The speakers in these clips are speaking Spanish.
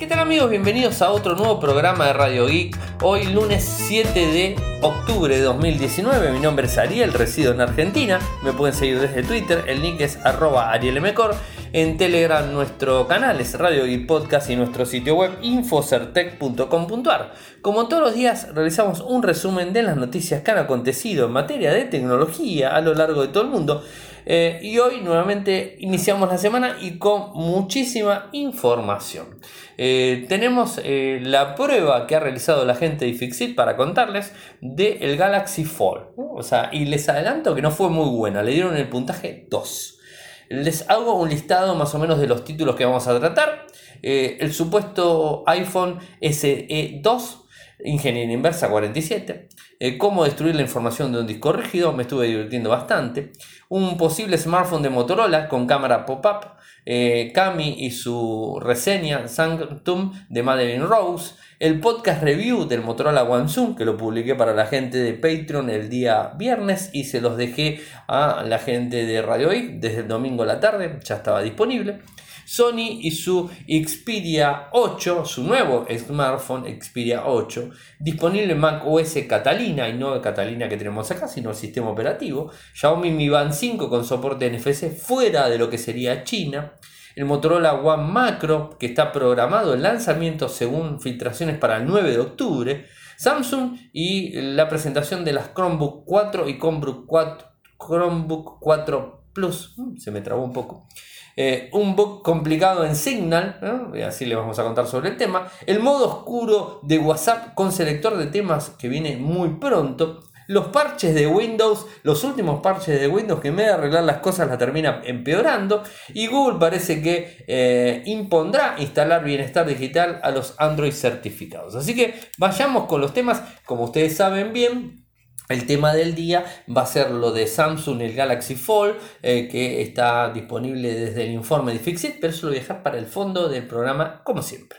¿Qué tal amigos? Bienvenidos a otro nuevo programa de Radio Geek. Hoy lunes 7 de octubre de 2019. Mi nombre es Ariel, resido en Argentina. Me pueden seguir desde Twitter. El link es arroba arielmcor. En Telegram nuestro canal es Radio Geek Podcast y nuestro sitio web infocertec.com.ar. Como todos los días realizamos un resumen de las noticias que han acontecido en materia de tecnología a lo largo de todo el mundo. Eh, y hoy nuevamente iniciamos la semana y con muchísima información. Eh, tenemos eh, la prueba que ha realizado la gente de Fixit para contarles del Galaxy Fold. O sea, y les adelanto que no fue muy buena, le dieron el puntaje 2. Les hago un listado más o menos de los títulos que vamos a tratar. el supuesto iPhone SE2 Ingeniería Inversa 47, cómo destruir la información de un disco rígido, me estuve divirtiendo bastante, un posible smartphone de Motorola con cámara pop-up, eh, Cami y su reseña Sanctum de Madeline Rose, el podcast review del Motorola One Zoom que lo publiqué para la gente de Patreon el día viernes. Y se los dejé a la gente de Radio I desde el domingo a la tarde, ya estaba disponible. Sony y su Xperia 8, su nuevo smartphone Xperia 8, disponible en Mac OS Catalina y no Catalina que tenemos acá, sino el sistema operativo. Xiaomi Mi Band 5 con soporte NFC fuera de lo que sería China. El Motorola One Macro que está programado el lanzamiento según filtraciones para el 9 de octubre. Samsung y la presentación de las Chromebook 4 y Chromebook 4, Chromebook 4 Plus. Mm, se me trabó un poco. Eh, un bug complicado en Signal, así le vamos a contar sobre el tema, el modo oscuro de WhatsApp con selector de temas que viene muy pronto, los parches de Windows, los últimos parches de Windows que en vez de arreglar las cosas la termina empeorando. Y Google parece que eh, impondrá instalar bienestar digital a los Android certificados. Así que vayamos con los temas, como ustedes saben bien, el tema del día va a ser lo de Samsung, el Galaxy Fold, eh, que está disponible desde el informe de Fixit, pero eso lo voy a dejar para el fondo del programa, como siempre.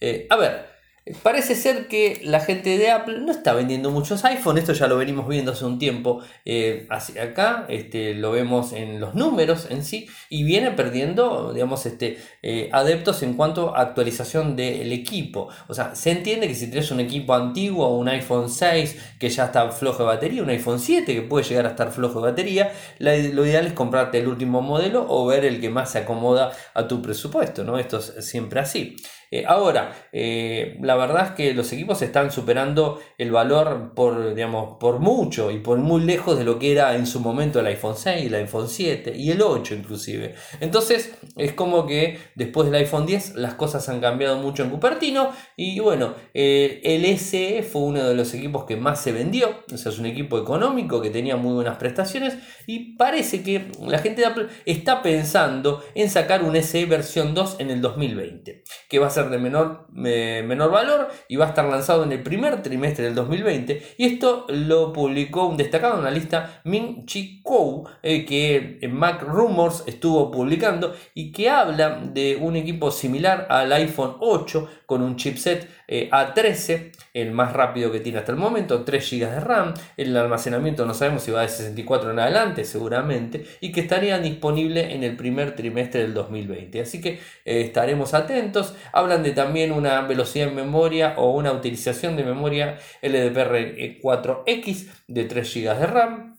Eh, a ver, Parece ser que la gente de Apple no está vendiendo muchos iPhones, esto ya lo venimos viendo hace un tiempo eh, hacia acá, este, lo vemos en los números en sí, y viene perdiendo, digamos, este, eh, adeptos en cuanto a actualización del equipo. O sea, se entiende que si tienes un equipo antiguo, un iPhone 6 que ya está flojo de batería, un iPhone 7 que puede llegar a estar flojo de batería, lo ideal es comprarte el último modelo o ver el que más se acomoda a tu presupuesto, ¿no? Esto es siempre así. Eh, ahora, la verdad es que los equipos están superando el valor por, digamos, por mucho y por muy lejos de lo que era en su momento el iPhone 6, el iPhone 7 y el 8 inclusive. Entonces es como que después del iPhone 10 las cosas han cambiado mucho en Cupertino y bueno, eh, el SE fue uno de los equipos que más se vendió, o sea, es un equipo económico que tenía muy buenas prestaciones y parece que la gente de Apple está pensando en sacar un SE versión 2 en el 2020, que va a de menor, menor valor y va a estar lanzado en el primer trimestre del 2020. Y esto lo publicó un destacado en una lista Min Chi Kuo, eh, que en Mac Rumors estuvo publicando y que habla de un equipo similar al iPhone 8 con un chipset eh, A13, el más rápido que tiene hasta el momento, 3 GB de RAM, el almacenamiento no sabemos si va de 64 en adelante seguramente, y que estaría disponible en el primer trimestre del 2020. Así que eh, estaremos atentos. Hablan de también una velocidad en memoria o una utilización de memoria LDPR4X de 3 GB de RAM.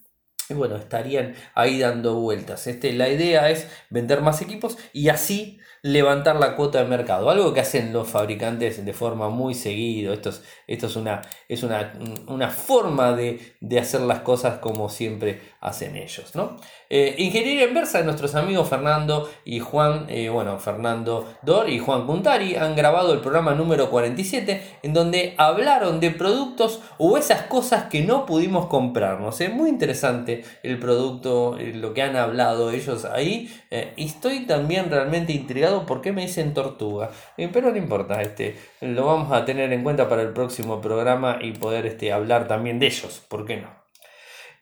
Y bueno, estarían ahí dando vueltas. Este, la idea es vender más equipos y así levantar la cuota de mercado, algo que hacen los fabricantes de forma muy seguido. Esto es, esto es, una, es una, una forma de, de, hacer las cosas como siempre hacen ellos. ¿no? Eh, ingeniería inversa de nuestros amigos Fernando y Juan, eh, bueno, Fernando Dor y Juan Puntari han grabado el programa número 47 en donde hablaron de productos o esas cosas que no pudimos comprarnos. Es muy interesante el producto, eh, lo que han hablado ellos ahí. y estoy también realmente intrigado por qué me dicen tortuga. Pero no importa, este, lo vamos a tener en cuenta para el próximo programa y poder este, hablar también de ellos, ¿por qué no?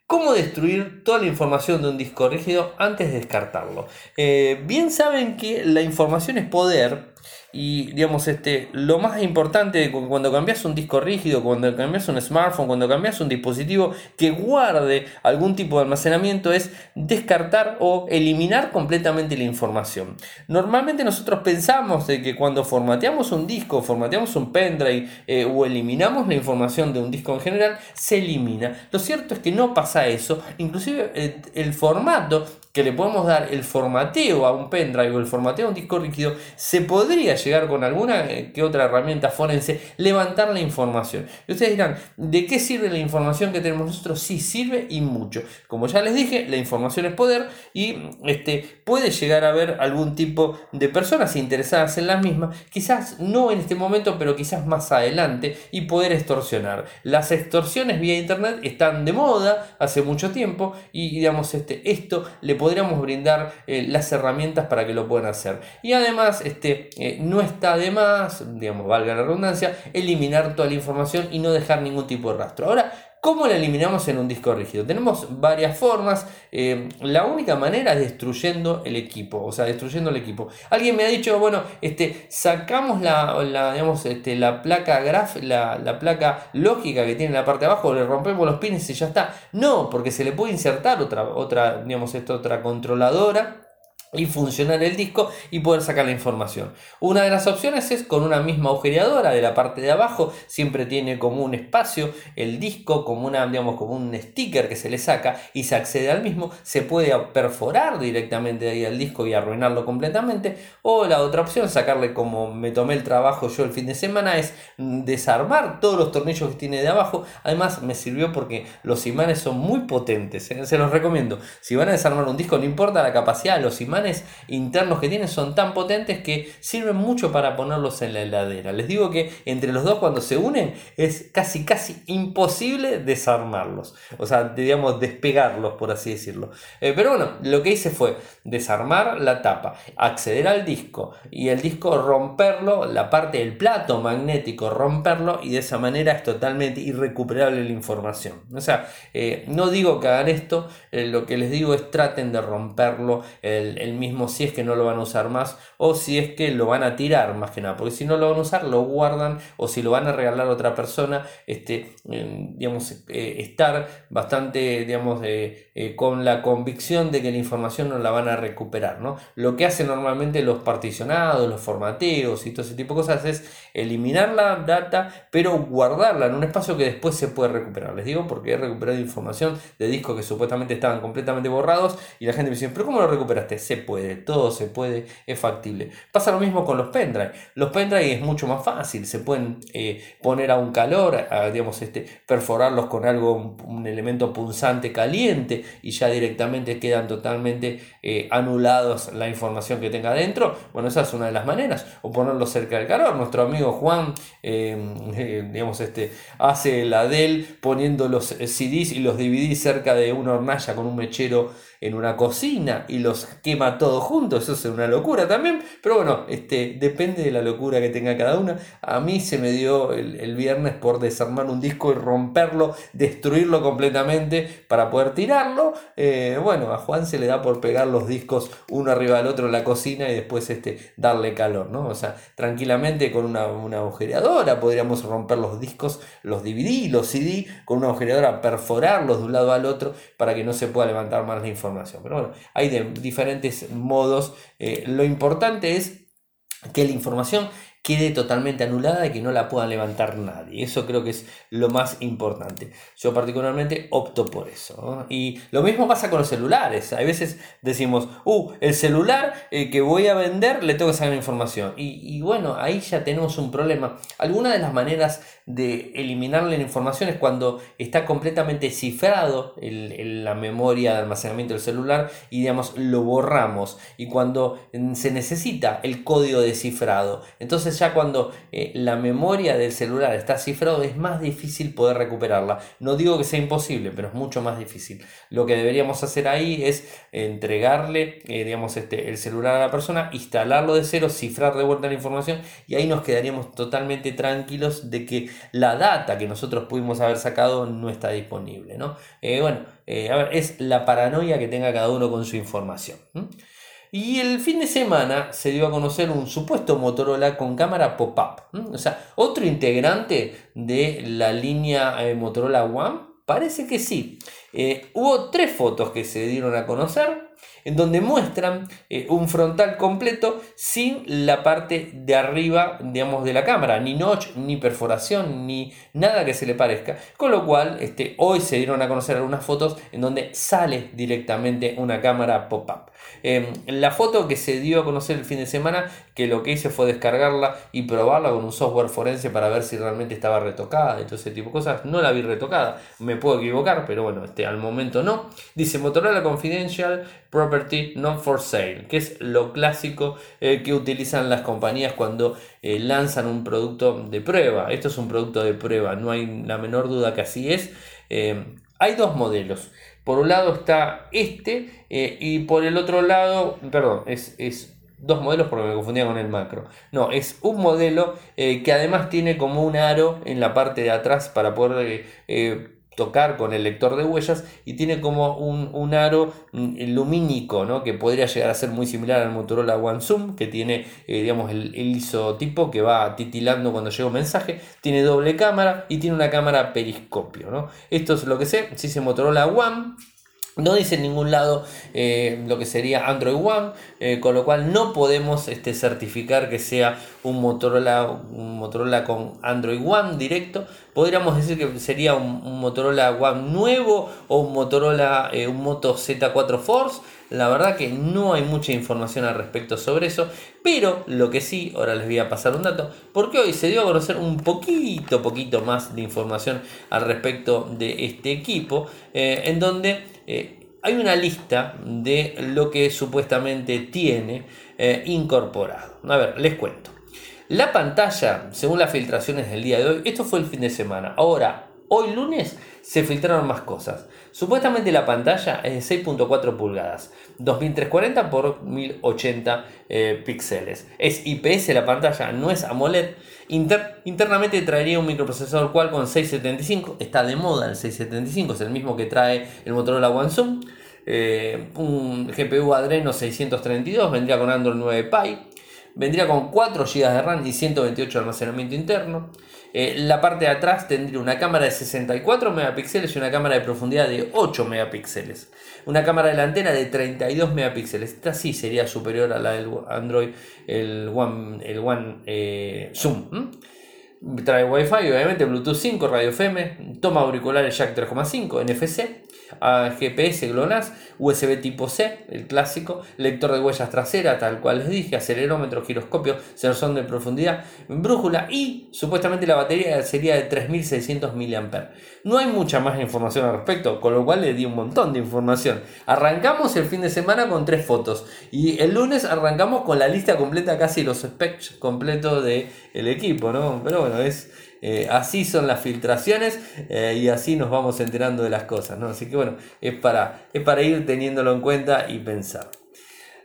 ¿Cómo destruir toda la información de un disco rígido antes de descartarlo? Eh, bien saben que la información es poder y digamos, este, lo más importante cuando cambias un disco rígido, cuando cambias un smartphone, cuando cambias un dispositivo que guarde algún tipo de almacenamiento es descartar o eliminar completamente la información. Normalmente nosotros pensamos de que cuando formateamos un disco, formateamos un pendrive eh, o eliminamos la información de un disco en general, se elimina. Lo cierto es que no pasa eso. Inclusive eh, el formato que le podemos dar el formateo a un pendrive o el formateo a un disco rígido, se podría llegar con alguna eh, que otra herramienta forense, levantar la información. Y ustedes dirán, ¿de qué sirve la información que tenemos nosotros? Sí, sirve y mucho. Como ya les dije, la información es poder y este, puede llegar a haber algún tipo de personas interesadas en la misma, quizás no en este momento, pero quizás más adelante, y poder extorsionar. Las extorsiones vía internet están de moda hace mucho tiempo y digamos, este, esto le puede podríamos brindar eh, las herramientas para que lo puedan hacer. Y además, este, eh, no está de más, digamos, valga la redundancia, eliminar toda la información y no dejar ningún tipo de rastro. Ahora, ¿Cómo la eliminamos en un disco rígido? Tenemos varias formas. Eh, la única manera es destruyendo el equipo, o sea, destruyendo el equipo. Alguien me ha dicho, bueno, este, sacamos la, digamos, este, la placa graf, la, la, placa lógica que tiene en la parte de abajo, le rompemos los pines y ya está. No, porque se le puede insertar otra, otra, digamos, esto, otra controladora y funcionar el disco y poder sacar la información. Una de las opciones es con una misma agujereadora de la parte de abajo, siempre tiene como un espacio el disco, como una digamos como un sticker que se le saca y se accede al mismo, se puede perforar directamente ahí al disco y arruinarlo completamente o la otra opción, sacarle como me tomé el trabajo yo el fin de semana es desarmar todos los tornillos que tiene de abajo. Además me sirvió porque los imanes son muy potentes, ¿eh? se los recomiendo. Si van a desarmar un disco no importa la capacidad los imanes internos que tienen son tan potentes que sirven mucho para ponerlos en la heladera. Les digo que entre los dos cuando se unen es casi casi imposible desarmarlos. O sea, digamos despegarlos por así decirlo. Eh, pero bueno, lo que hice fue desarmar la tapa, acceder al disco y el disco romperlo, la parte del plato magnético romperlo y de esa manera es totalmente irrecuperable la información. O sea, eh, no digo que hagan esto, eh, lo que les digo es traten de romperlo el mismo si es que no lo van a usar más o si es que lo van a tirar más que nada, porque si no lo van a usar lo guardan o si lo van a regalar a otra persona, este, digamos, eh, estar bastante, digamos, eh, con la convicción de que la información no la van a recuperar, ¿no? Lo que hacen normalmente los particionados, los formateos y todo ese tipo de cosas es eliminar la data, pero guardarla en un espacio que después se puede recuperar. Les digo porque he recuperado información de discos que supuestamente estaban completamente borrados y la gente me dice, pero ¿cómo lo recuperaste? Se puede, todo se puede, es factible. Pasa lo mismo con los pendrive. Los pendrive es mucho más fácil, se pueden eh, poner a un calor, digamos, este, perforarlos con algo, un, elemento punzante caliente y ya directamente quedan totalmente eh, anulados la información que tenga dentro. Bueno, esa es una de las maneras. O ponerlo cerca del calor. Nuestro amigo Juan, eh, digamos, este, hace la del poniendo los CDs y los DVDs cerca de una hornalla con un mechero en una cocina y los quema todos juntos, eso es una locura también, pero bueno, este, depende de la locura que tenga cada una. A mí se me dio el, viernes por desarmar un disco y romperlo, destruirlo completamente para poder tirarlo. Eh, bueno, a Juan se le da por pegar los discos uno arriba del otro en la cocina y después este, darle calor, ¿no? O sea, tranquilamente con una, una agujereadora podríamos romper los discos, los DVD, los CD, con una agujereadora perforarlos de un lado al otro para que no se pueda levantar más la información pero bueno, hay de diferentes modos. Eh, lo importante es que la información quede totalmente anulada y que no la pueda levantar nadie. Eso creo que es lo más importante. Yo particularmente opto por eso. Y lo mismo pasa con los celulares. A veces decimos, uh, el celular eh, que voy a vender le tengo que sacar información. Y, bueno, ahí ya tenemos un problema. Alguna de las maneras de eliminar la información es cuando está completamente cifrado la memoria de almacenamiento del celular y digamos lo borramos. Y cuando mm, se necesita el código de cifrado. Entonces ya cuando eh, la memoria del celular está cifrado es más difícil poder recuperarla. No digo que sea imposible, pero es mucho más difícil. Lo que deberíamos hacer ahí es entregarle eh, digamos, este, el celular a la persona, instalarlo de cero, cifrar de vuelta la información y ahí nos quedaríamos totalmente tranquilos de que la data que nosotros pudimos haber sacado no está disponible. ¿no? Eh, bueno, a ver, es la paranoia que tenga cada uno con su información. Y el fin de semana se dio a conocer un supuesto Motorola con cámara pop-up. O sea, otro integrante de la línea eh, Motorola One. Parece que sí. Eh, hubo tres fotos que se dieron a conocer en donde muestran eh, un frontal completo sin la parte de arriba, digamos, de la cámara, ni notch, ni perforación, ni nada que se le parezca. Con lo cual, este, hoy se dieron a conocer algunas fotos en donde sale directamente una cámara pop-up. Em, la foto que se dio a conocer el fin de semana, que lo que hice fue descargarla y probarla con un software forense para ver si realmente estaba retocada y todo ese tipo de cosas. No la vi retocada, me puedo equivocar, pero bueno, este, al momento no. Dice Motorola Confidential Property Not for Sale, que es lo clásico eh, que utilizan las compañías cuando eh, lanzan un producto de prueba. Esto es un producto de prueba, no hay la menor duda que así es. Em, hay dos modelos. Por un lado está este eh, y por el otro lado, perdón, es, dos modelos porque me confundía con el macro. No, es un modelo eh, que además tiene como un aro en la parte de atrás para poder eh, tocar con el lector de huellas y tiene como un, aro mm, lumínico ¿no? que podría llegar a ser muy similar al Motorola One Zoom que tiene eh, digamos el, isotipo que va titilando cuando llega un mensaje tiene doble cámara y tiene una cámara periscopio ¿no? esto es lo que sé si dice Motorola One no dice en ningún lado eh, lo que sería Android One, eh, con lo cual no podemos este, certificar que sea un Motorola, un Motorola con Android One directo. Podríamos decir que sería un, Motorola One nuevo o un Motorola, eh, un Moto Z4 Force. La verdad que no hay mucha información al respecto sobre eso, pero lo que sí, ahora les voy a pasar un dato, porque hoy se dio a conocer un poquito, poquito más de información al respecto de este equipo, en donde eh, hay una lista de lo que supuestamente tiene eh, incorporado. A ver, les cuento. La pantalla, según las filtraciones del día de hoy, esto fue el fin de semana. Ahora, hoy lunes se filtraron más cosas. Supuestamente la pantalla es de 6.4 pulgadas, 2340 por 1080 eh, píxeles. Es IPS la pantalla, no es AMOLED. Internamente traería un microprocesador Qualcomm 675, está de moda el 675, es el mismo que trae el Motorola One Zoom. Eh, un GPU Adreno 632, vendría con Android 9 Pie. Vendría con 4 GB de RAM y 128 de almacenamiento interno. Eh, la parte de atrás tendría una cámara de 64 megapíxeles y una cámara de profundidad de 8 megapíxeles. Una cámara delantera de 32 megapíxeles. Esta sí sería superior a la del Android, el One, el One eh, Zoom. Trae Wi-Fi, obviamente, Bluetooth 5, radio FM, toma auriculares jack 3.5, NFC a GPS GLONASS, USB tipo C, el clásico, lector de huellas trasera, tal cual les dije, acelerómetro, giroscopio, sensor de profundidad, brújula y supuestamente la batería sería de 3600 mAh. No hay mucha más información al respecto, con lo cual le di un montón de información. Arrancamos el fin de semana con tres fotos y el lunes arrancamos con la lista completa, casi los specs completos del el equipo, ¿no? Pero bueno, es eh, así son las filtraciones eh, y así nos vamos enterando de las cosas, ¿no? Así que bueno, es para, es para ir teniéndolo en cuenta y pensar.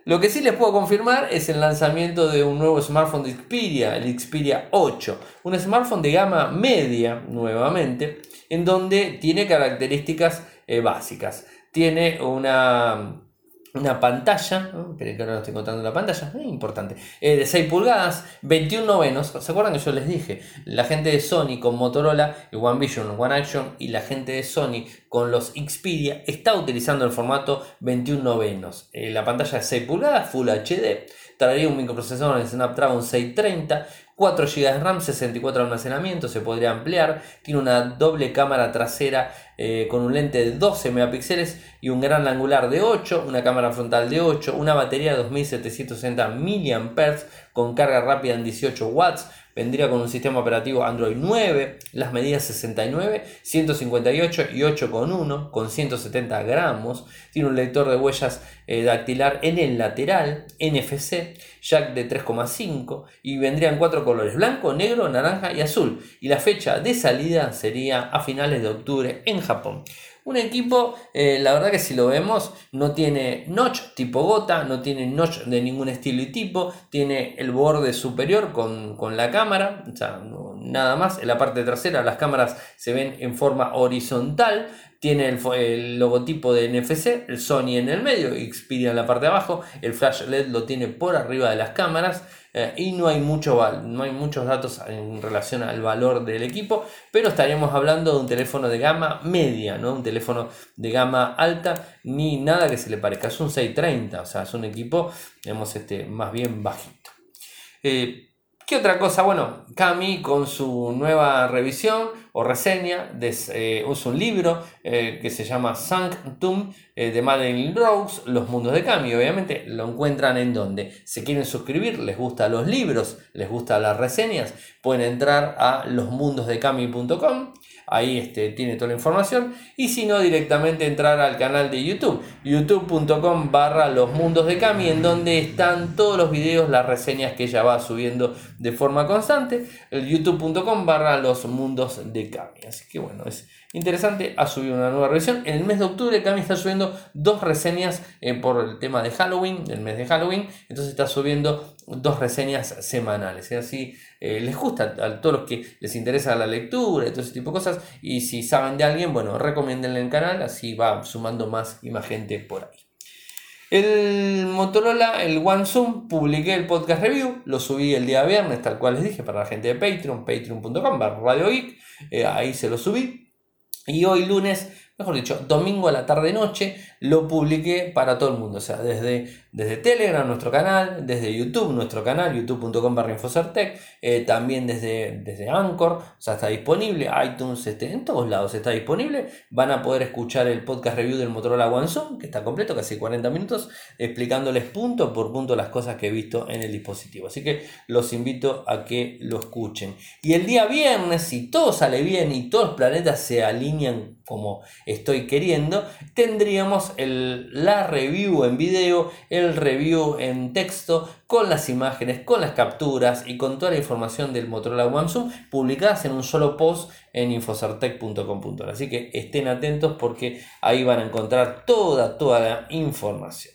Lo que sí les puedo confirmar es el lanzamiento de un nuevo smartphone de Xperia, el Xperia 8, un smartphone de gama media nuevamente, en donde tiene características eh, básicas. Tiene una una pantalla, ¿no? que ahora no estoy contando la pantalla, es importante, eh, de 6 pulgadas, 21 novenos. ¿Se acuerdan que yo les dije? La gente de Sony con Motorola, el One Vision, One Action y la gente de Sony con los Xperia está utilizando el formato 21 novenos. Eh, la pantalla de 6 pulgadas, Full HD, traería un microprocesador en Snapdragon 630 4 GB de RAM, 64 de almacenamiento, se podría ampliar. Tiene una doble cámara trasera eh, con un lente de 12 megapíxeles y un gran angular de 8, una cámara frontal de 8, una batería de 2760 mAh con carga rápida en 18 watts, vendría con un sistema operativo Android 9, las medidas 69, 158 y 8,1 con 170 gramos, tiene un lector de huellas eh, dactilar en el lateral, NFC, jack de 3,5 y vendrían 4 cuatro colores, blanco, negro, naranja y azul. Y la fecha de salida sería a finales de octubre en Japón. Un equipo, eh, la verdad que si lo vemos, no tiene notch tipo gota, no tiene notch de ningún estilo y tipo, tiene el borde superior con, la cámara, o sea, nada más, en la parte trasera las cámaras se ven en forma horizontal, tiene el, logotipo de NFC, el Sony en el medio, Xperia en la parte de abajo, el flash LED lo tiene por arriba de las cámaras eh, y no hay, mucho, no hay muchos datos en relación al valor del equipo, pero estaríamos hablando de un teléfono de gama media, no un teléfono de gama alta, ni nada que se le parezca, es un 630, o sea, es un equipo, digamos, este, más bien bajito. Eh, ¿Qué otra cosa? Bueno, Cami con su nueva revisión o reseña de, eh, un libro eh, que se llama Sanctum eh, de Madeline Rose, Los Mundos de Cami. Obviamente lo encuentran en donde se quieren suscribir, les gustan los libros, les gustan las reseñas, pueden entrar a losmundosdecami.com ahí este, tiene toda la información. Y si no, directamente entrar al canal de YouTube, youtube.com barra los mundos de Cami, en donde están todos los videos, las reseñas que ella va subiendo de forma constante, youtube.com barra los mundos de Cami. Así que bueno, es interesante, ha subido una nueva revisión. En el mes de octubre Cami está subiendo dos reseñas eh, por el tema de Halloween, el mes de Halloween, entonces está subiendo dos reseñas semanales. Así eh, les gusta a todos los que les interesa la lectura y todo ese tipo de cosas. Y si saben de alguien, bueno, recomiéndenle el canal, así va sumando más y más gente por ahí. El Motorola, el One Zoom, publiqué el podcast review, lo subí el día viernes, tal cual les dije, para la gente de Patreon, patreon.com, Radio Geek, eh, ahí se lo subí. Y hoy lunes mejor dicho, domingo a la tarde-noche, lo publiqué para todo el mundo. O sea, desde, desde Telegram, nuestro canal, desde YouTube, nuestro canal, youtube.com barra Infocertec, eh, también desde, desde Anchor, o sea, está disponible, iTunes, este, en todos lados está disponible. Van a poder escuchar el podcast review del Motorola One Zoom, que está completo, casi 40 minutos, explicándoles punto por punto las cosas que he visto en el dispositivo. Así que los invito a que lo escuchen. Y el día viernes, si todo sale bien y todos los planetas se alinean como estoy queriendo, tendríamos la review en video, el review en texto, con las imágenes, con las capturas y con toda la información del Motorola One Zoom publicadas en un solo post en infocertec.com.ar. Así que estén atentos porque ahí van a encontrar toda, toda la información.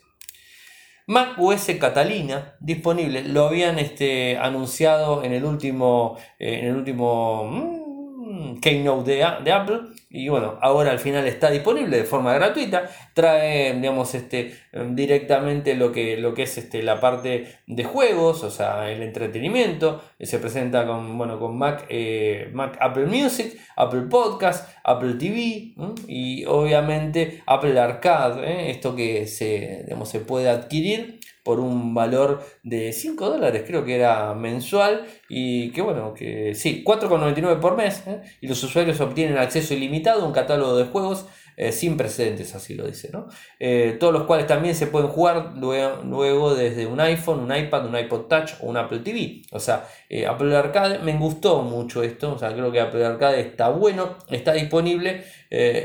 Mac OS Catalina disponible, lo habían este, anunciado en el último, eh, en el último mm, Keynote de, de Apple y bueno, ahora al final está disponible de forma gratuita. Trae, digamos, este, directamente lo que, lo que es este, la parte de juegos, o sea, el entretenimiento. Se presenta con, bueno, con Mac, eh, Mac Apple Music, Apple Podcast, Apple TV y obviamente Apple Arcade. ¿eh? Esto que se, digamos, se puede adquirir por un valor de 5 dólares, creo que era mensual, y que bueno, que sí, 4,99 por mes, ¿eh? y los usuarios obtienen acceso ilimitado a un catálogo de juegos eh, sin precedentes, así lo dice, ¿no? Eh, todos los cuales también se pueden jugar luego, desde un iPhone, un iPad, un iPod Touch o un Apple TV. O sea, Apple Arcade, me gustó mucho esto, o sea, creo que Apple Arcade está bueno, está disponible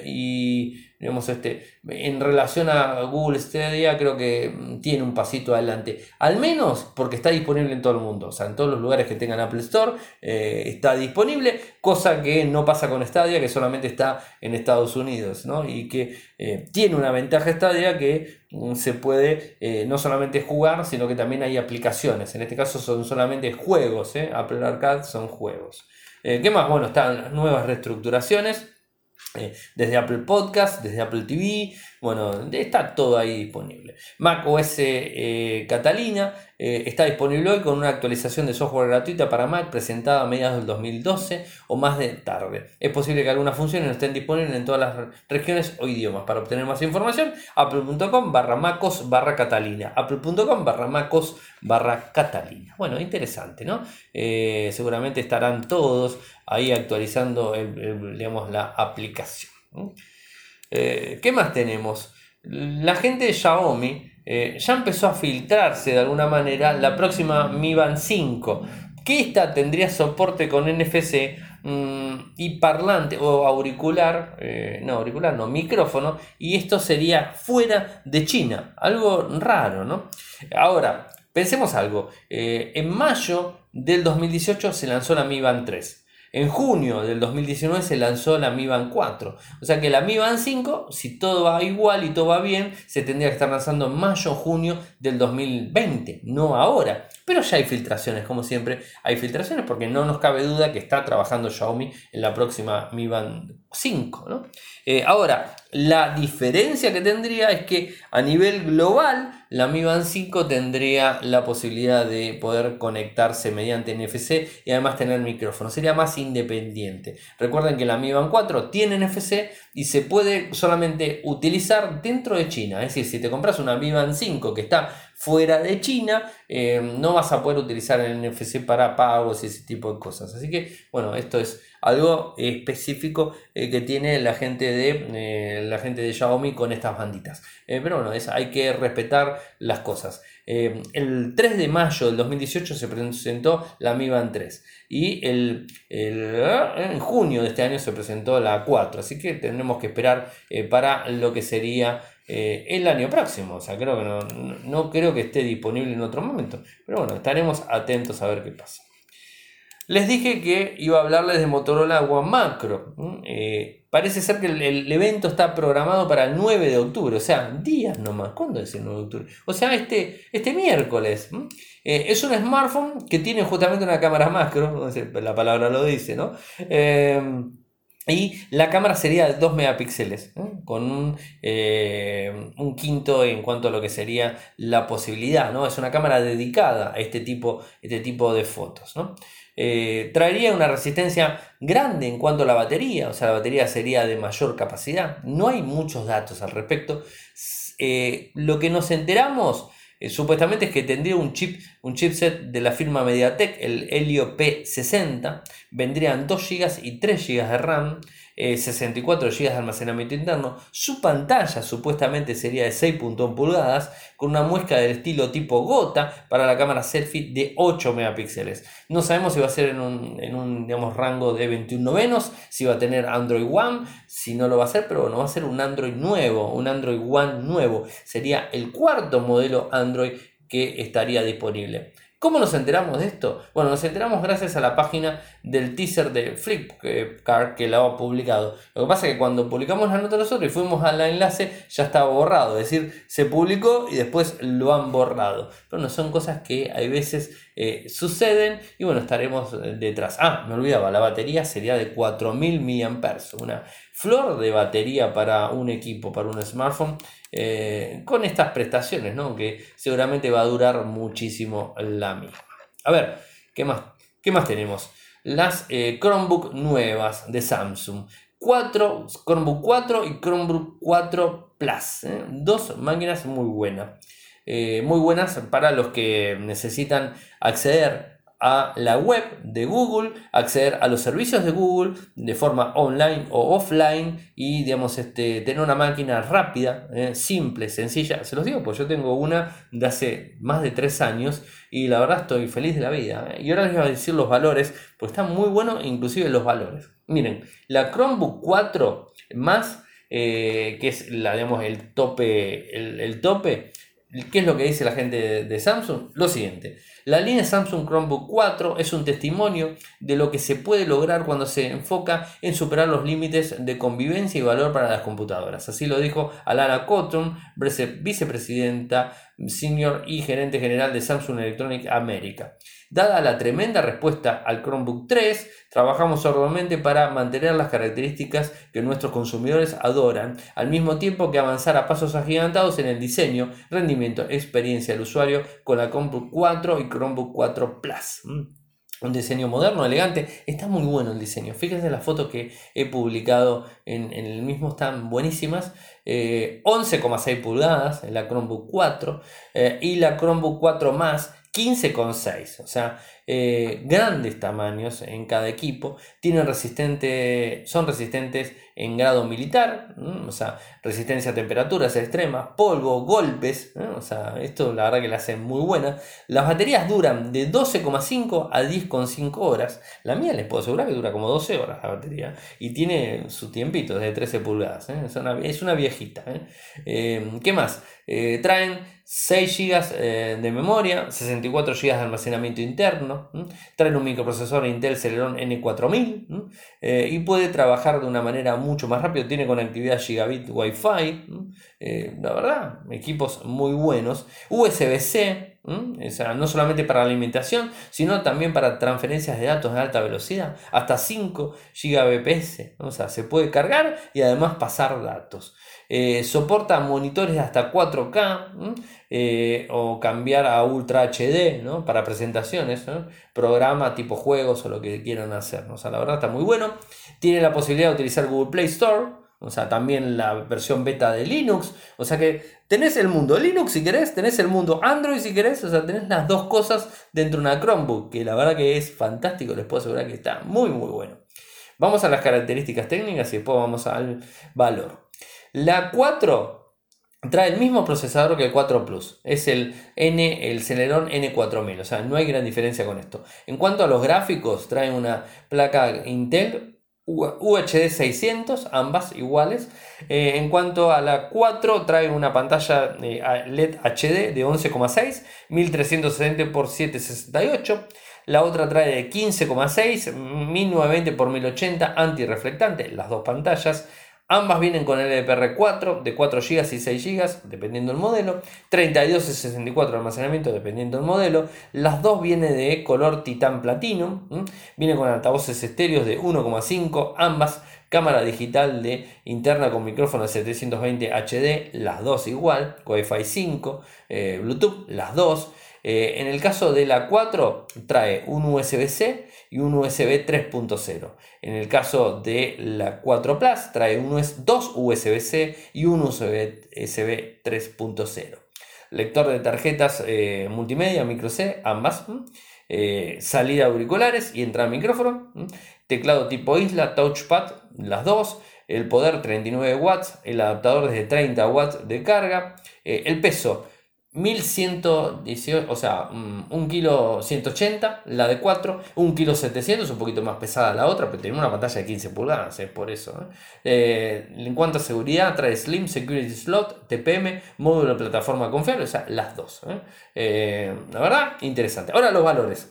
y digamos, este, en relación a Google Stadia, creo que mm, tiene un pasito adelante. Al menos porque está disponible en todo el mundo. O sea, en todos los lugares que tengan Apple Store eh, está disponible, cosa que no pasa con Stadia, que solamente está en Estados Unidos, ¿no? Y que eh, tiene una ventaja Stadia que mm, se puede eh, no solamente jugar, sino que también hay aplicaciones. En este caso son solamente juegos, Apple Arcade son juegos. ¿Qué más? Bueno, están las nuevas reestructuraciones. Eh, desde Apple Podcast, desde Apple TV, bueno, está todo ahí disponible. Mac OS eh, Catalina eh, está disponible hoy con una actualización de software gratuita para Mac presentada a mediados del 2012 o más de tarde. Es posible que algunas funciones no estén disponibles en todas las regiones o idiomas. Para obtener más información, apple.com barra macos barra catalina. apple.com barra macos barra catalina. Bueno, interesante, ¿no? seguramente estarán todos ahí actualizando digamos, la aplicación. Eh, ¿Qué más tenemos? La gente de Xiaomi eh, ya empezó a filtrarse de alguna manera la próxima Mi Band 5, que esta tendría soporte con NFC mm, y parlante o auricular, eh, no auricular, no, micrófono, y esto sería fuera de China, algo raro, ¿no? Ahora, Pensemos algo, en mayo del 2018 se lanzó la Mi Band 3. En junio del 2019 se lanzó la Mi Band 4. O sea que la Mi Band 5, si todo va igual y todo va bien, se tendría que estar lanzando en mayo junio del 2020, no ahora. Pero ya hay filtraciones, como siempre, hay filtraciones porque no nos cabe duda que está trabajando Xiaomi en la próxima Mi Band 5. Eh, ahora, la diferencia que tendría es que a nivel global la Mi Band 5 tendría la posibilidad de poder conectarse mediante NFC y además tener micrófono. Sería más independiente. Recuerden que la Mi Band 4 tiene NFC y se puede solamente utilizar dentro de China. Es decir, si te compras una Mi Band 5 que está fuera de China, eh, no vas a poder utilizar el NFC para pagos y ese tipo de cosas. Así que, bueno, esto es algo específico eh, que tiene la gente de eh, la gente de Xiaomi con estas banditas. Eh, pero bueno, es, hay que respetar las cosas. el 3 de mayo del 2018 se presentó la Mi Band 3 y el, en junio de este año se presentó la 4. Así que tendremos que esperar para lo que sería el año próximo. O sea, creo que no, no creo que esté disponible en otro momento. Pero bueno, estaremos atentos a ver qué pasa. Les dije que iba a hablarles de Motorola One Macro. Eh, parece ser que el, evento está programado para el 9 de octubre, o sea, días nomás. ¿Cuándo es el 9 de octubre? O sea, este, este miércoles. Eh, es un smartphone que tiene justamente una cámara macro, la palabra lo dice, ¿no? Eh, y la cámara sería de 2 megapíxeles, con un, un, quinto en cuanto a lo que sería la posibilidad. ¿no? Es una cámara dedicada a este tipo, este tipo de fotos. ¿no? Eh, traería una resistencia grande en cuanto a la batería, o sea, la batería sería de mayor capacidad. No hay muchos datos al respecto. Eh, lo que nos enteramos eh, supuestamente es que tendría un chip, un chipset de la firma MediaTek, el Helio P60, vendrían 2 GB y 3 GB de RAM. 64 GB de almacenamiento interno. Su pantalla supuestamente sería de 6.1 pulgadas con una muesca del estilo tipo gota para la cámara selfie de 8 megapíxeles. No sabemos si va a ser en un, digamos, rango de 21 novenos, si va a tener Android One, si no lo va a hacer, pero no va a ser un Android nuevo, un Android One nuevo. Sería el cuarto modelo Android que estaría disponible. ¿Cómo nos enteramos de esto? Bueno, nos enteramos gracias a la página del teaser de Flipkart que la ha publicado. Lo que pasa es que cuando publicamos la nota nosotros y fuimos al enlace ya estaba borrado, es decir, se publicó y después lo han borrado. Pero no son cosas que hay veces eh, suceden y bueno, estaremos detrás. Ah, me olvidaba, la batería sería de 4000 mAh, una flor de batería para un equipo, para un smartphone. Eh, con estas prestaciones, ¿no? que seguramente va a durar muchísimo la misma. A ver, ¿qué más, qué más tenemos? Las eh, Chromebook nuevas de Samsung. 4, Chromebook 4 y Chromebook 4 Plus. ¿eh? Dos máquinas muy buenas. Muy buenas para los que necesitan acceder a la web de Google, acceder a los servicios de Google de forma online o offline y digamos este, tener una máquina rápida, eh, simple, sencilla. Se los digo, pues yo tengo una de hace más de tres años y la verdad estoy feliz de la vida. Eh. Y ahora les voy a decir los valores, pues están muy buenos, inclusive los valores. Miren, la Chromebook 4 más, eh, que es la, digamos, el tope, el, tope, ¿qué es lo que dice la gente de Samsung? Lo siguiente. La línea Samsung Chromebook 4 es un testimonio de lo que se puede lograr cuando se enfoca en superar los límites de convivencia y valor para las computadoras. Así lo dijo Alana Cotton, vicepresidenta senior y gerente general de Samsung Electronic America. Dada la tremenda respuesta al Chromebook 3, trabajamos arduamente para mantener las características que nuestros consumidores adoran, al mismo tiempo que avanzar a pasos agigantados en el diseño, rendimiento, experiencia del usuario con la Chromebook 4 y Chromebook 4 Plus. Mm. Un diseño moderno, elegante. Está muy bueno el diseño. Fíjense las fotos que he publicado en, el mismo, están buenísimas. 11,6 eh, pulgadas en la Chromebook 4 eh, y la Chromebook 4 más 15,6. O sea, eh, grandes tamaños en cada equipo, tienen resistente, son resistentes en grado militar, o sea, resistencia a temperaturas extremas, polvo, golpes, o sea, esto la verdad que la hacen muy buena. Las baterías duran de 12,5 a 10,5 horas, la mía les puedo asegurar que dura como 12 horas la batería y tiene su tiempito de 13 pulgadas, ¿eh? es, una, es, una, viejita. ¿eh? ¿Qué más? traen 6 GB de memoria, 64 GB de almacenamiento interno, traen un microprocesor Intel Celeron N4000 y puede trabajar de una manera mucho más rápida, tiene conectividad gigabit Wi-Fi, eh, la verdad, equipos muy buenos, USB-C, no solamente para alimentación, sino también para transferencias de datos de alta velocidad, hasta 5 Gbps, o sea, se puede cargar y además pasar datos. Eh, soporta monitores hasta 4K eh, o cambiar a Ultra HD para presentaciones, programa tipo juegos o lo que quieran hacer. O sea, la verdad está muy bueno. Tiene la posibilidad de utilizar Google Play Store, o sea, también la versión beta de Linux. O sea que tenés el mundo Linux si querés, tenés el mundo Android si querés, o sea, tenés las dos cosas dentro de una Chromebook, que la verdad que es fantástico, les puedo asegurar que está muy, muy bueno. Vamos a las características técnicas y después vamos al valor. La 4 trae el mismo procesador que el 4 Plus. Es el N, el Celeron N4000. O sea, no hay gran diferencia con esto. En cuanto a los gráficos, trae una placa Intel UHD 600, ambas iguales. Eh, en cuanto a la 4, trae una pantalla eh, LED HD de 11,6, 1370 x 768. La otra trae de 15,6, 1920 x 1080 antirreflectante, las dos pantallas. Ambas vienen con LPR4 de 4 GB y 6 GB, dependiendo del modelo. 32 y 64 de almacenamiento, dependiendo del modelo. Las dos vienen de color titán platino. Viene con altavoces estéreos de 1,5, ambas. Cámara digital de interna con micrófono de 720 HD, las dos igual. Wi-Fi 5, eh, Bluetooth, las dos. Eh, en el caso de la 4 trae un USB-C y un USB 3.0. En el caso de la 4 Plus trae dos USB-C y un USB 3.0. Lector de tarjetas eh, multimedia, micro C, ambas. Eh, salida auriculares y entrada micrófono. Teclado tipo isla, touchpad, las dos. El poder 39 watts, el adaptador desde 30 watts de carga. el peso 1118, o sea, 1 mm, kilo 180, la de 4, 1 kilo 700, un poquito más pesada la otra, pero tiene una pantalla de 15 pulgadas, es por eso. ¿eh? Eh, en cuanto a seguridad, trae Slim Security Slot, TPM, módulo de plataforma confiable, o sea, las dos. ¿eh? la verdad, interesante. Ahora los valores.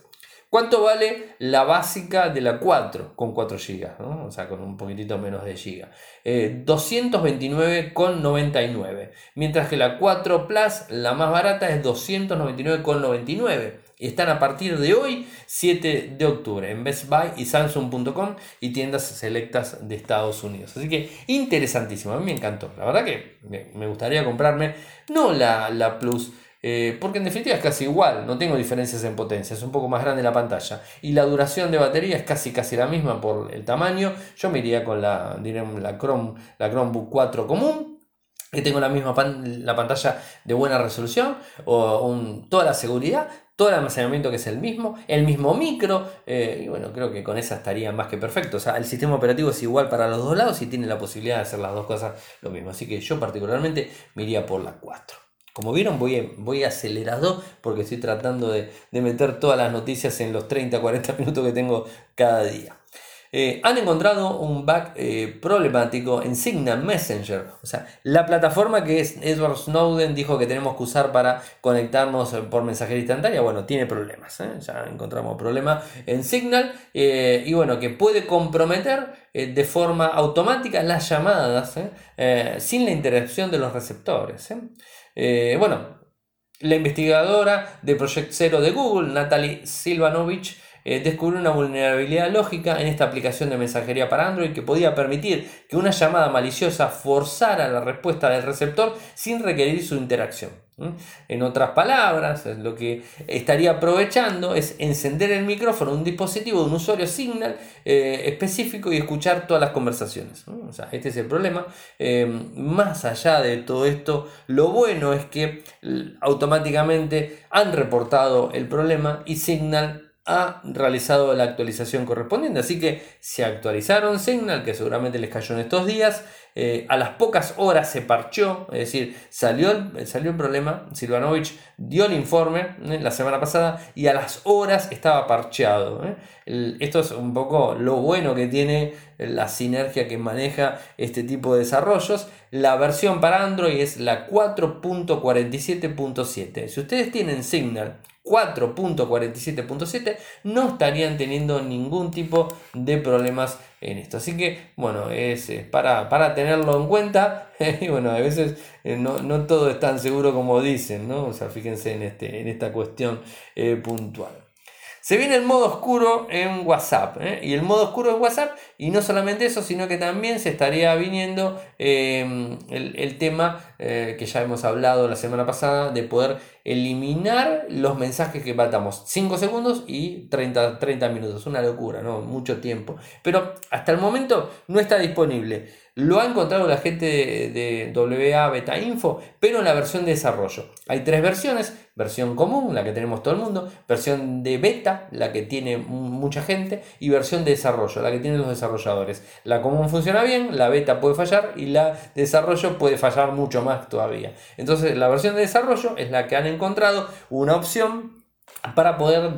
¿Cuánto vale la básica de la 4 con 4 GB? O sea, con un poquitito menos de GB. Eh, 229,99. Mientras que la 4 Plus, la más barata, es 299,99. Y están a partir de hoy, 7 de octubre, en Best Buy y Samsung.com y tiendas selectas de Estados Unidos. Así que interesantísimo, a mí me encantó. La verdad que me gustaría comprarme, no la, la Plus eh, porque en definitiva es casi igual, no tengo diferencias en potencia, es un poco más grande la pantalla. Y la duración de batería es casi casi la misma por el tamaño. Yo me iría con la, la, Chrome, la Chromebook 4 común, que tengo la misma la pantalla de buena resolución, o toda la seguridad, todo el almacenamiento que es el mismo, el mismo micro, eh, y bueno, creo que con esa estaría más que perfecto. O sea, el sistema operativo es igual para los dos lados y tiene la posibilidad de hacer las dos cosas lo mismo. Así que yo particularmente me iría por la 4. Como vieron, voy, voy acelerado porque estoy tratando de, meter todas las noticias en los 30-40 minutos que tengo cada día. Eh, han encontrado un bug eh, problemático en Signal Messenger, o sea, la plataforma que es Edward Snowden dijo que tenemos que usar para conectarnos por mensajería instantánea. Bueno, tiene problemas, ¿eh? ya encontramos problema en Signal y bueno, que puede comprometer de forma automática las llamadas sin la interacción de los receptores. Eh, bueno, la investigadora de Project Zero de Google, Natalie Silvanovich, eh, descubrió una vulnerabilidad lógica en esta aplicación de mensajería para Android que podía permitir que una llamada maliciosa forzara la respuesta del receptor sin requerir su interacción. En otras palabras, lo que estaría aprovechando es encender el micrófono un dispositivo de un usuario Signal eh, específico y escuchar todas las conversaciones. este es el problema. Eh, más allá de todo esto, lo bueno es que automáticamente han reportado el problema y Signal ha realizado la actualización correspondiente. Así que se actualizaron Signal, que seguramente les cayó en estos días. Eh, a las pocas horas se parchó, es decir, salió el, salió problema. Silvanovich dio el informe eh, la semana pasada y a las horas estaba parcheado. Eh. esto es un poco lo bueno que tiene la sinergia que maneja este tipo de desarrollos. La versión para Android es la 4.47.7. Si ustedes tienen Signal 4.47.7 no estarían teniendo ningún tipo de problemas en esto. Así que, bueno, es, para, para, tenerlo en cuenta. y bueno, a veces eh, no, todo es tan seguro como dicen, ¿no? O sea, fíjense en, este, en esta cuestión eh, puntual. Se viene el modo oscuro en WhatsApp. ¿eh? Y el modo oscuro en WhatsApp, y no solamente eso, sino que también se estaría viniendo el, el, tema que ya hemos hablado la semana pasada de poder eliminar los mensajes que matamos 5 segundos y 30, 30 minutos. Una locura, ¿no? Mucho tiempo. Pero hasta el momento no está disponible. Lo ha encontrado la gente de, WA Beta Info, pero en la versión de desarrollo. Hay tres versiones, versión común, la que tenemos todo el mundo, versión de beta, la que tiene mucha gente, y versión de desarrollo, la que tienen los desarrolladores. La común funciona bien, la beta puede fallar y la de desarrollo puede fallar mucho más todavía. Entonces la versión de desarrollo es la que han encontrado una opción para poder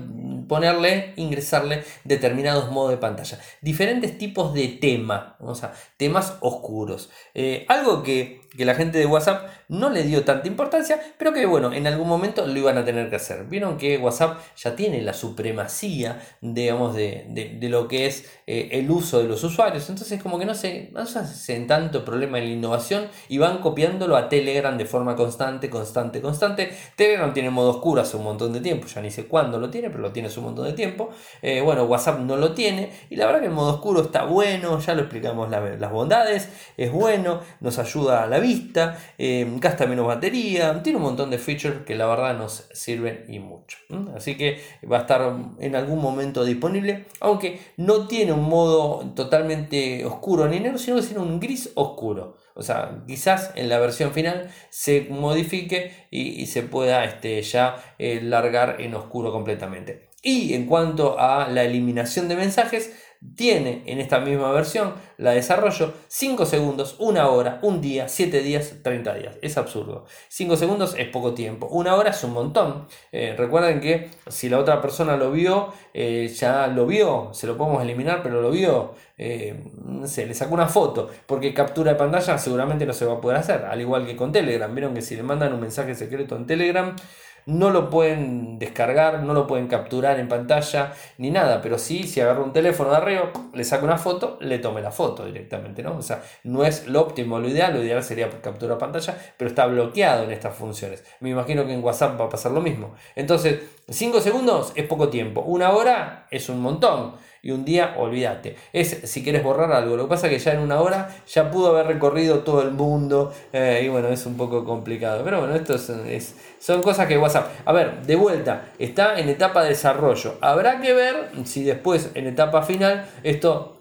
ponerle, ingresarle determinados modos de pantalla. Diferentes tipos de tema, o sea, temas oscuros. Eh, algo que que la gente de WhatsApp no le dio tanta importancia, pero que bueno, en algún momento lo iban a tener que hacer. Vieron que WhatsApp ya tiene la supremacía, digamos, de, lo que es eh, el uso de los usuarios. Entonces como que no se, no se hacen tanto problema en la innovación y van copiándolo a Telegram de forma constante, constante, constante. Telegram tiene modo oscuro hace un montón de tiempo, ya ni sé cuándo lo tiene, pero lo tiene hace un montón de tiempo. Eh, bueno, WhatsApp no lo tiene y la verdad que el modo oscuro está bueno, ya lo explicamos las bondades, es bueno, nos ayuda a la vista, eh, gasta menos batería, tiene un montón de features que la verdad nos sirven y mucho. Así que va a estar en algún momento disponible, aunque no tiene un modo totalmente oscuro ni negro, sino que tiene un gris oscuro. O sea, quizás en la versión final se modifique y, se pueda este, ya eh, largar en oscuro completamente. Y en cuanto a la eliminación de mensajes, tiene en esta misma versión la desarrollo 5 segundos, 1 hora, 1 día, 7 días, 30 días. Es absurdo. 5 segundos es poco tiempo. 1 hora es un montón. Eh, recuerden que si la otra persona lo vio, eh, ya lo vio, se lo podemos eliminar, pero lo vio, eh, no sé, le sacó una foto, porque captura de pantalla seguramente no se va a poder hacer, al igual que con Telegram. Vieron que si le mandan un mensaje secreto en Telegram, no lo pueden descargar, no lo pueden capturar en pantalla ni nada, pero sí, si agarro un teléfono de arriba, le saco una foto, le tome la foto directamente, ¿no? O sea, no es lo óptimo, lo ideal, lo ideal sería capturar pantalla, pero está bloqueado en estas funciones. Me imagino que en WhatsApp va a pasar lo mismo. Entonces, 5 segundos es poco tiempo, una hora es un montón y un día olvídate. Es si quieres borrar algo. Lo que pasa es que ya en una hora ya pudo haber recorrido todo el mundo eh, y bueno, es un poco complicado. Pero bueno, esto es, son cosas que WhatsApp. A ver, de vuelta, está en etapa de desarrollo. Habrá que ver si después en etapa final esto,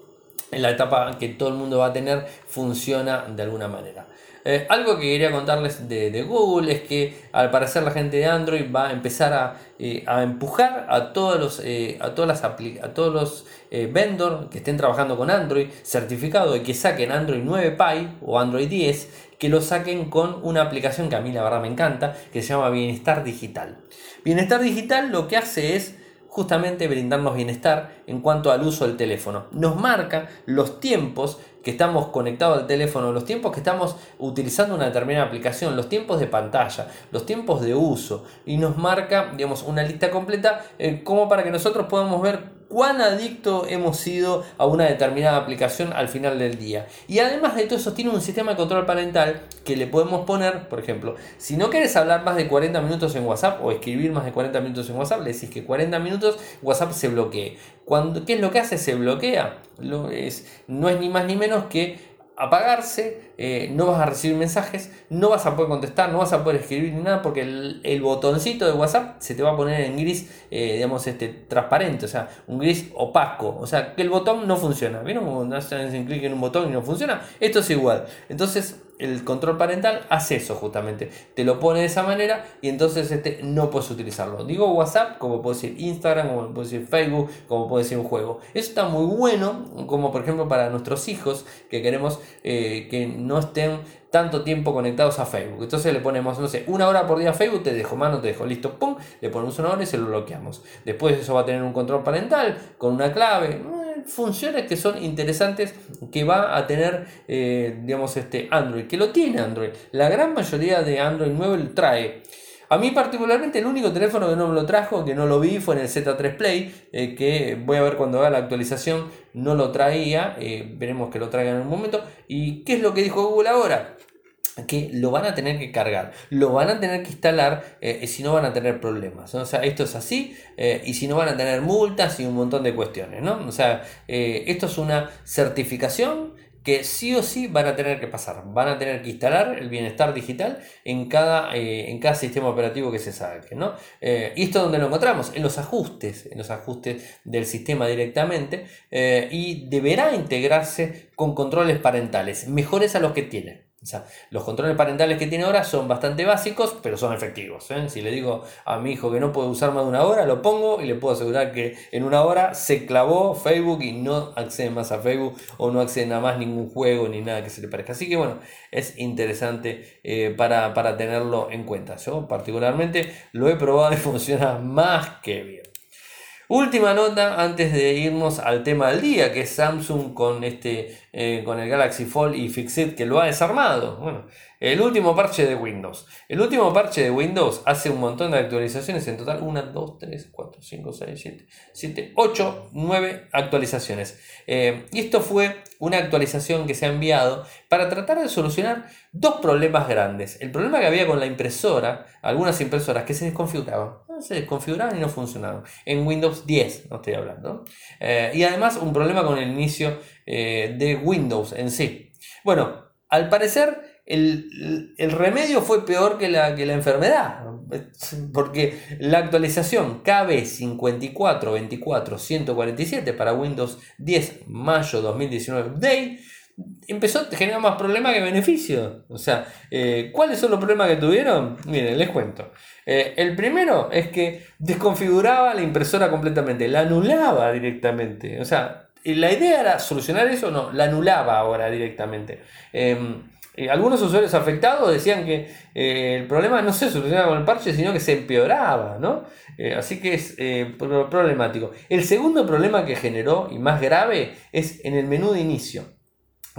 en la etapa que todo el mundo va a tener, funciona de alguna manera. Eh, algo que quería contarles de, Google es que al parecer la gente de Android va a empezar a, eh, empujar a todos los, eh, a todas las a todos los vendors que estén trabajando con Android certificado y que saquen Android 9 Pie o Android 10 que lo saquen con una aplicación que a mí la verdad me encanta que se llama Bienestar Digital. Bienestar Digital lo que hace es justamente brindarnos bienestar en cuanto al uso del teléfono. Nos marca los tiempos que estamos conectados al teléfono, los tiempos que estamos utilizando una determinada aplicación, los tiempos de pantalla, los tiempos de uso y nos marca, digamos, una lista completa eh, como para que nosotros podamos ver cuán adicto hemos sido a una determinada aplicación al final del día. Y además de todo eso tiene un sistema de control parental que le podemos poner, por ejemplo, si no quieres hablar más de 40 minutos en WhatsApp o escribir más de 40 minutos en WhatsApp, le decís que 40 minutos WhatsApp se bloquee. Cuando, ¿Qué es lo que hace? Se bloquea. Lo es, no es ni más ni menos que apagarse, eh, no vas a recibir mensajes, no vas a poder contestar, no vas a poder escribir ni nada porque el, botoncito de WhatsApp se te va a poner en gris, eh, digamos, este, transparente, o sea, un gris opaco, o sea, que el botón no funciona. ¿Vieron cuando hacen clic en un botón y no funciona? Esto es igual. Entonces, el control parental hace eso justamente. Te lo pone de esa manera y entonces este, no puedes utilizarlo. Digo WhatsApp, como puede decir Instagram, como puede decir Facebook, como puede decir un juego. Eso está muy bueno, como por ejemplo para nuestros hijos que queremos eh, que no estén tanto tiempo conectados a Facebook. Entonces le ponemos, no sé, una hora por día a Facebook, te dejo, mano, te dejo, listo, pum, le ponemos una hora y se lo bloqueamos. Después eso va a tener un control parental con una clave, eh, funciones que son interesantes que va a tener, eh, digamos, este Android, que lo tiene Android. La gran mayoría de Android nuevo lo trae. A mí particularmente el único teléfono que no me lo trajo, que no lo vi, fue en el Z3 Play, eh, que voy a ver cuando haga la actualización, no lo traía, veremos que lo traiga en un momento. ¿Y qué es lo que dijo Google ahora? Que lo van a tener que cargar, lo van a tener que instalar eh, si no van a tener problemas. O sea, esto es así eh, y si no van a tener multas y un montón de cuestiones. ¿no? O sea, eh, esto es una certificación que sí o sí van a tener que pasar. Van a tener que instalar el bienestar digital en cada, en cada sistema operativo que se saque. ¿no? y esto donde lo encontramos, en los ajustes, en los ajustes del sistema directamente. y deberá integrarse con controles parentales, mejores a los que tienen los controles parentales que tiene ahora son bastante básicos, pero son efectivos. ¿eh? Si le digo a mi hijo que no puede usar más de una hora, lo pongo y le puedo asegurar que en una hora se clavó Facebook y no accede más a Facebook o no accede a más ningún juego ni nada que se le parezca. Así que bueno, es interesante eh, para, para tenerlo en cuenta. Yo particularmente lo he probado y funciona más que bien. Última nota antes de irnos al tema del día, que es Samsung con, este, eh, con el Galaxy Fold y Fixit que lo ha desarmado. Bueno, el último parche de Windows. El último parche de Windows hace un montón de actualizaciones, en total 1, 2, 3, 4, 5, 6, 7, 7, 8, 9 actualizaciones. Eh, y esto fue una actualización que se ha enviado para tratar de solucionar dos problemas grandes. El problema que había con la impresora, algunas impresoras que se desconfiguraban se desconfiguraban y no funcionaban. En Windows 10, no estoy hablando. Eh, y además un problema con el inicio eh, de Windows en sí. Bueno, al parecer el, remedio fue peor que la, que la enfermedad. Porque la actualización KB5424147 para Windows 10 mayo 2019 Day empezó a generar más problemas que beneficios. O sea, eh, ¿cuáles son los problemas que tuvieron? Miren, les cuento. Eh, el primero es que desconfiguraba la impresora completamente, la anulaba directamente. O sea, la idea era solucionar eso, no, la anulaba ahora directamente. Em, algunos usuarios afectados decían que eh, el problema no se solucionaba con el parche, sino que se empeoraba, ¿no? así que es problemático. El segundo problema que generó, y más grave, es en el menú de inicio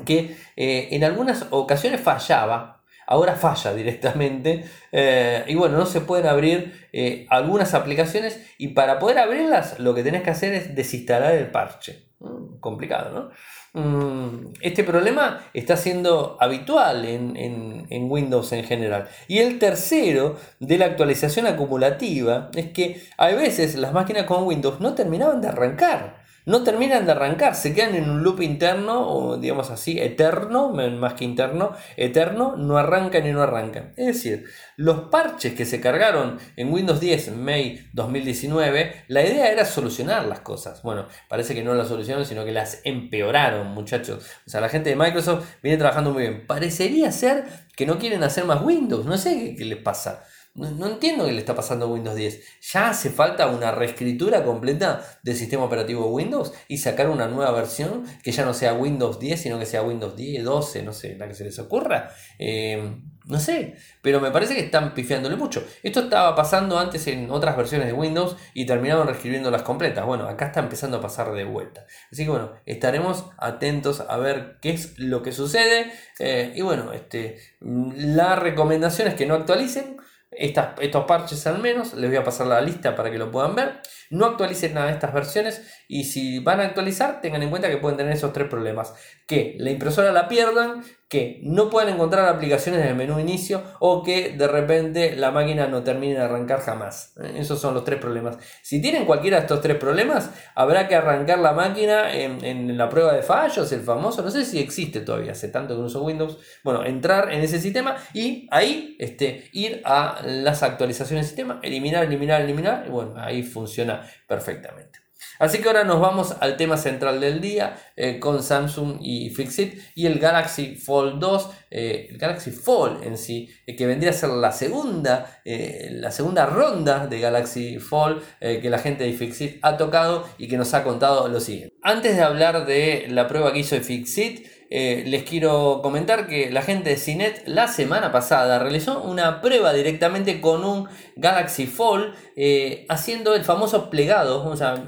que eh, en algunas ocasiones fallaba, ahora falla directamente eh, y bueno, no se pueden abrir eh, algunas aplicaciones y para poder abrirlas lo que tenés que hacer es desinstalar el parche. Mm, complicado, ¿no? Mm, este problema está siendo habitual en, en, Windows en general. Y el tercero de la actualización acumulativa es que a veces las máquinas con Windows no terminaban de arrancar no terminan de arrancar, se quedan en un loop interno, o digamos así, eterno, más que interno, eterno, no arrancan y no arrancan. Es decir, los parches que se cargaron en Windows 10 en May 2019, la idea era solucionar las cosas. Bueno, parece que no las solucionaron, sino que las empeoraron, muchachos. O sea, la gente de Microsoft viene trabajando muy bien. Parecería ser que no quieren hacer más Windows, no sé qué les pasa. No, entiendo qué le está pasando a Windows 10. Ya hace falta una reescritura completa del sistema operativo Windows y sacar una nueva versión que ya no sea Windows 10, sino que sea Windows 10, 12, no sé, la que se les ocurra. Eh, no sé, pero me parece que están pifiándole mucho. Esto estaba pasando antes en otras versiones de Windows y terminaban reescribiendo las completas. Bueno, acá está empezando a pasar de vuelta. Así que bueno, estaremos atentos a ver qué es lo que sucede. Eh, y bueno, este, la recomendación es que no actualicen estos parches al menos, les voy a pasar la lista para que lo puedan ver. No actualicen nada de estas versiones y si van a actualizar, tengan en cuenta que pueden tener esos tres problemas. Que la impresora la pierdan, que no pueden encontrar aplicaciones en el menú inicio o que de repente la máquina no termine de arrancar jamás. ¿eh? Esos son los tres problemas. Si tienen cualquiera de estos tres problemas, habrá que arrancar la máquina en, la prueba de fallos, el famoso, no sé si existe todavía, hace tanto que no uso Windows. Bueno, entrar en ese sistema y ahí este, ir a las actualizaciones del sistema, eliminar, eliminar, eliminar, y bueno, ahí funciona perfectamente. Así que ahora nos vamos al tema central del día eh, con Samsung y Fixit y el Galaxy Fold 2, eh, el Galaxy Fold en sí, eh, que vendría a ser la segunda, la segunda ronda de Galaxy Fold que la gente de Fixit ha tocado y que nos ha contado lo siguiente. Antes de hablar de la prueba que hizo Fixit, eh, les quiero comentar que la gente de Cinet la semana pasada realizó una prueba directamente con un Galaxy Fold eh, haciendo el famoso plegado, o sea,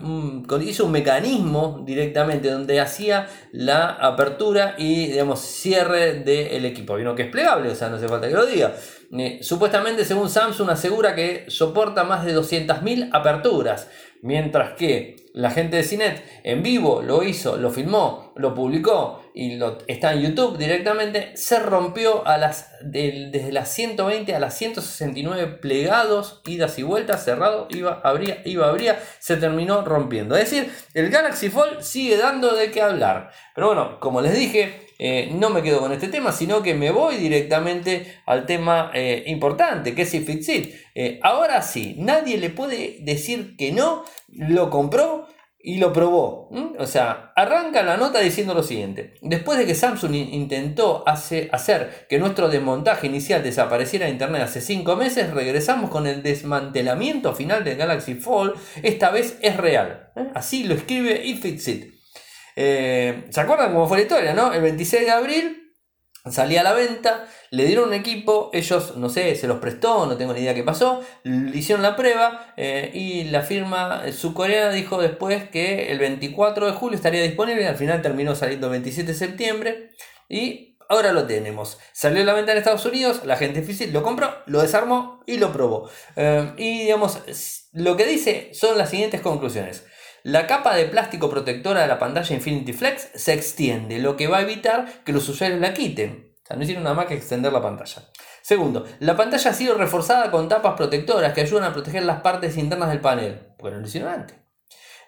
hizo un mecanismo directamente donde hacía la apertura y digamos cierre del equipo. Vino que es plegable, o sea, no hace falta que lo diga. Eh, supuestamente, según Samsung, asegura que soporta más de 200.000 aperturas. Mientras que la gente de Cinet en vivo lo hizo, lo filmó, lo publicó y lo, está en YouTube directamente, se rompió a las, desde las 120 a las 169 plegados, idas y vueltas, cerrado, iba, abría, iba, abría, se terminó rompiendo. Es decir, el Galaxy Fold sigue dando de qué hablar. Pero bueno, como les dije, eh, no me quedo con este tema, sino que me voy directamente al tema eh, importante, que es Fixit. Eh, ahora sí, nadie le puede decir que no, lo compró y lo probó. O sea, arranca la nota diciendo lo siguiente. Después de que Samsung intentó hacer que nuestro desmontaje inicial desapareciera de Internet hace 5 meses, regresamos con el desmantelamiento final del Galaxy Fold. Esta vez es real. Así lo escribe iFixit. Eh, ¿Se acuerdan cómo fue la historia, no? El 26 de abril salía a la venta, le dieron un equipo, ellos, no sé, se los prestó, no tengo ni idea qué pasó, le hicieron la prueba eh, y la firma subcoreana dijo después que el 24 de julio estaría disponible, al final terminó saliendo el 27 de septiembre y ahora lo tenemos. Salió a la venta en Estados Unidos, la gente difícil lo compró, lo desarmó y lo probó. Eh, y digamos, lo que dice son las siguientes conclusiones. La capa de plástico protectora de la pantalla Infinity Flex se extiende, lo que va a evitar que los usuarios la quiten. O sea, no hicieron nada más que extender la pantalla. Segundo, la pantalla ha sido reforzada con tapas protectoras que ayudan a proteger las partes internas del panel. Bueno, lo hicieron antes.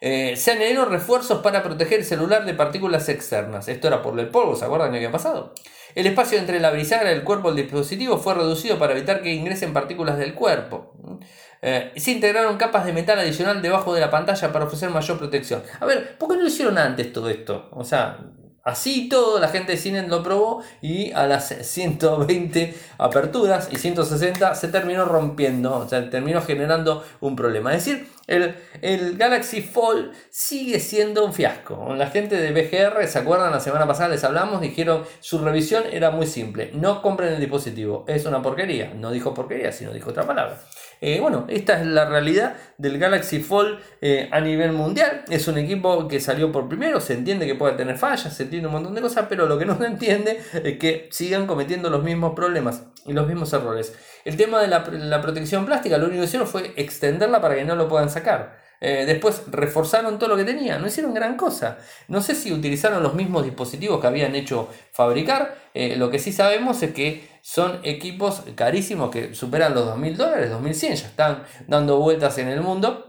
Eh, se añadieron refuerzos para proteger el celular de partículas externas. Esto era por el polvo, ¿se acuerdan que había pasado? El espacio entre la bisagra y el cuerpo del dispositivo fue reducido para evitar que ingresen partículas del cuerpo. Eh, se integraron capas de metal adicional debajo de la pantalla para ofrecer mayor protección. A ver, ¿por qué no lo hicieron antes todo esto? O sea, así todo, la gente de cine lo probó y a las 120 aperturas y 160 se terminó rompiendo, o sea, terminó generando un problema. Es decir, el, el, Galaxy Fold sigue siendo un fiasco. La gente de BGR, ¿se acuerdan? La semana pasada les hablamos, dijeron su revisión era muy simple. No compren el dispositivo, es una porquería. No dijo porquería, sino dijo otra palabra. Eh, bueno, esta es la realidad del Galaxy Fold eh, a nivel mundial. Es un equipo que salió por primero, se entiende que puede tener fallas, se entiende un montón de cosas, pero lo que no se entiende es que sigan cometiendo los mismos problemas y los mismos errores. El tema de la, la protección plástica, lo único que hicieron fue extenderla para que no lo puedan sacar. Eh, después reforzaron todo lo que tenían, no hicieron gran cosa. No sé si utilizaron los mismos dispositivos que habían hecho fabricar. Eh, lo que sí sabemos es que son equipos carísimos que superan los 2.000 dólares, 2.100, ya están dando vueltas en el mundo.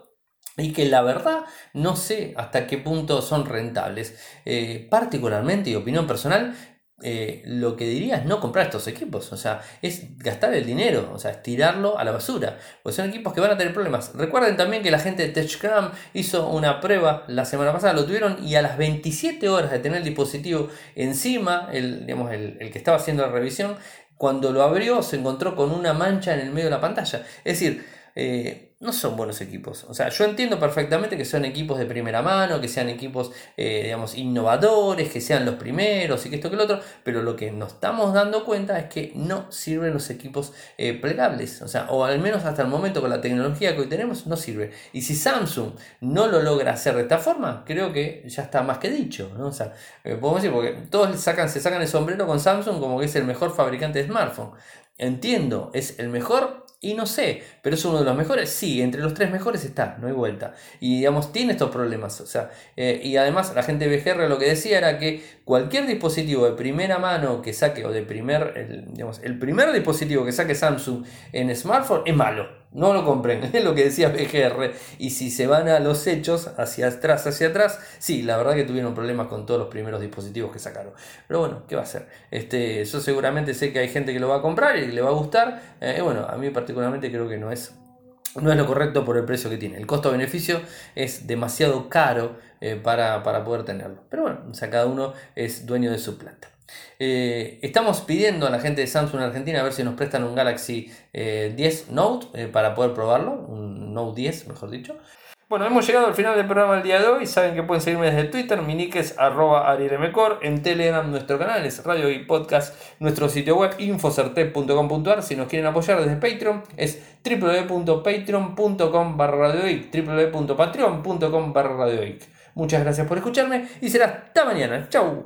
Y que la verdad no sé hasta qué punto son rentables. Eh, particularmente, y opinión personal, eh, lo que diría es no comprar estos equipos, o sea, es gastar el dinero, o sea, es tirarlo a la basura, pues son equipos que van a tener problemas. Recuerden también que la gente de TechCram hizo una prueba la semana pasada, lo tuvieron y a las 27 horas de tener el dispositivo encima, el, digamos, el, el que estaba haciendo la revisión, cuando lo abrió se encontró con una mancha en el medio de la pantalla. Es decir, eh, no son buenos equipos. O sea, yo entiendo perfectamente que son equipos de primera mano, que sean equipos, eh, digamos, innovadores, que sean los primeros y que esto que lo otro, pero lo que nos estamos dando cuenta es que no sirven los equipos eh, plegables. O sea, o al menos hasta el momento con la tecnología que hoy tenemos, no sirve. Y si Samsung no lo logra hacer de esta forma, creo que ya está más que dicho. ¿no? O sea, eh, podemos decir, porque todos sacan, se sacan el sombrero con Samsung como que es el mejor fabricante de smartphone. Entiendo, es el mejor y no sé, pero es uno de los mejores. Sí, entre los tres mejores está, no hay vuelta. Y digamos, tiene estos problemas. O sea, eh, y además la gente de BGR lo que decía era que cualquier dispositivo de primera mano que saque, o de primer, el, digamos, el primer dispositivo que saque Samsung en smartphone es malo. No lo compren, es lo que decía PGR. Y si se van a los hechos, hacia atrás, hacia atrás, sí, la verdad que tuvieron problemas con todos los primeros dispositivos que sacaron. Pero bueno, ¿qué va a hacer? Este, yo seguramente sé que hay gente que lo va a comprar y le va a gustar. Eh, bueno, a mí particularmente creo que no es no es lo correcto por el precio que tiene. El costo-beneficio es demasiado caro eh, para, para, poder tenerlo. Pero bueno, o sea, cada uno es dueño de su plata. Eh, estamos pidiendo a la gente de Samsung Argentina a ver si nos prestan un Galaxy 10 eh, Note para poder probarlo, un Note 10 mejor dicho. Bueno, hemos llegado al final del programa del día de hoy. Saben que pueden seguirme desde Twitter, mi nick es arroba En Telegram nuestro canal es Radio y Podcast. Nuestro sitio web infocerte.com.ar. Si nos quieren apoyar desde Patreon es www.patreon.com barra www.patreon.com barra Muchas gracias por escucharme y será hasta mañana. Chau.